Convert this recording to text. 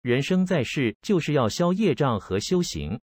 人生在世就是要消业障和修行。